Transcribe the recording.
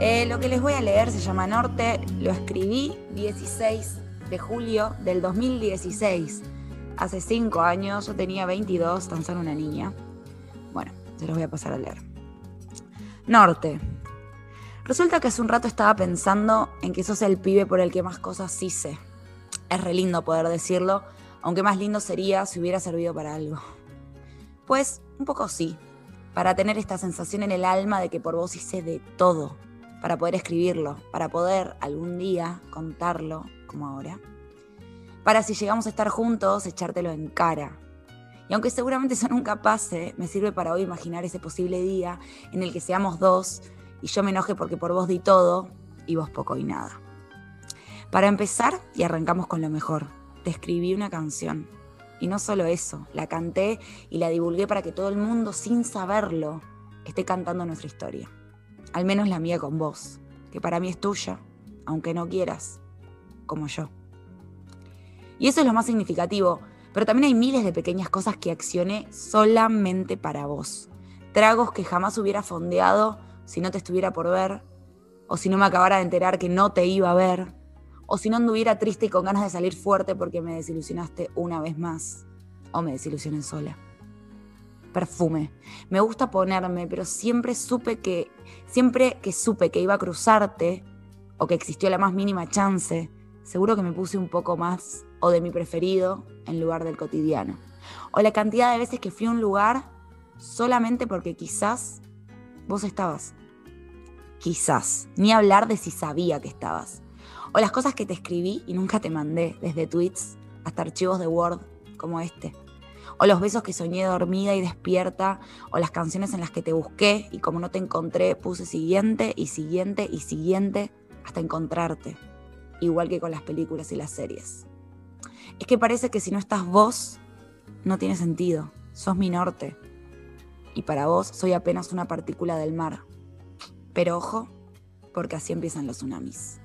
Eh, lo que les voy a leer se llama Norte, lo escribí 16 de julio del 2016. Hace 5 años, yo tenía 22, tan solo una niña. Bueno, se los voy a pasar a leer. Norte. Resulta que hace un rato estaba pensando en que sos el pibe por el que más cosas hice. Es re lindo poder decirlo, aunque más lindo sería si hubiera servido para algo. Pues, un poco sí, para tener esta sensación en el alma de que por vos hice de todo, para poder escribirlo, para poder algún día contarlo como ahora. Para si llegamos a estar juntos, echártelo en cara. Y aunque seguramente eso nunca pase, me sirve para hoy imaginar ese posible día en el que seamos dos y yo me enoje porque por vos di todo y vos poco y nada. Para empezar, y arrancamos con lo mejor, te escribí una canción. Y no solo eso, la canté y la divulgué para que todo el mundo, sin saberlo, esté cantando nuestra historia. Al menos la mía con vos, que para mí es tuya, aunque no quieras, como yo. Y eso es lo más significativo, pero también hay miles de pequeñas cosas que accioné solamente para vos. Tragos que jamás hubiera fondeado si no te estuviera por ver, o si no me acabara de enterar que no te iba a ver, o si no anduviera triste y con ganas de salir fuerte porque me desilusionaste una vez más, o me desilusioné sola. Perfume. Me gusta ponerme, pero siempre supe que, siempre que supe que iba a cruzarte, o que existió la más mínima chance, seguro que me puse un poco más o de mi preferido en lugar del cotidiano. O la cantidad de veces que fui a un lugar solamente porque quizás vos estabas. Quizás. Ni hablar de si sabía que estabas. O las cosas que te escribí y nunca te mandé, desde tweets hasta archivos de Word como este. O los besos que soñé dormida y despierta, o las canciones en las que te busqué y como no te encontré puse siguiente y siguiente y siguiente hasta encontrarte, igual que con las películas y las series. Es que parece que si no estás vos, no tiene sentido, sos mi norte. Y para vos soy apenas una partícula del mar. Pero ojo, porque así empiezan los tsunamis.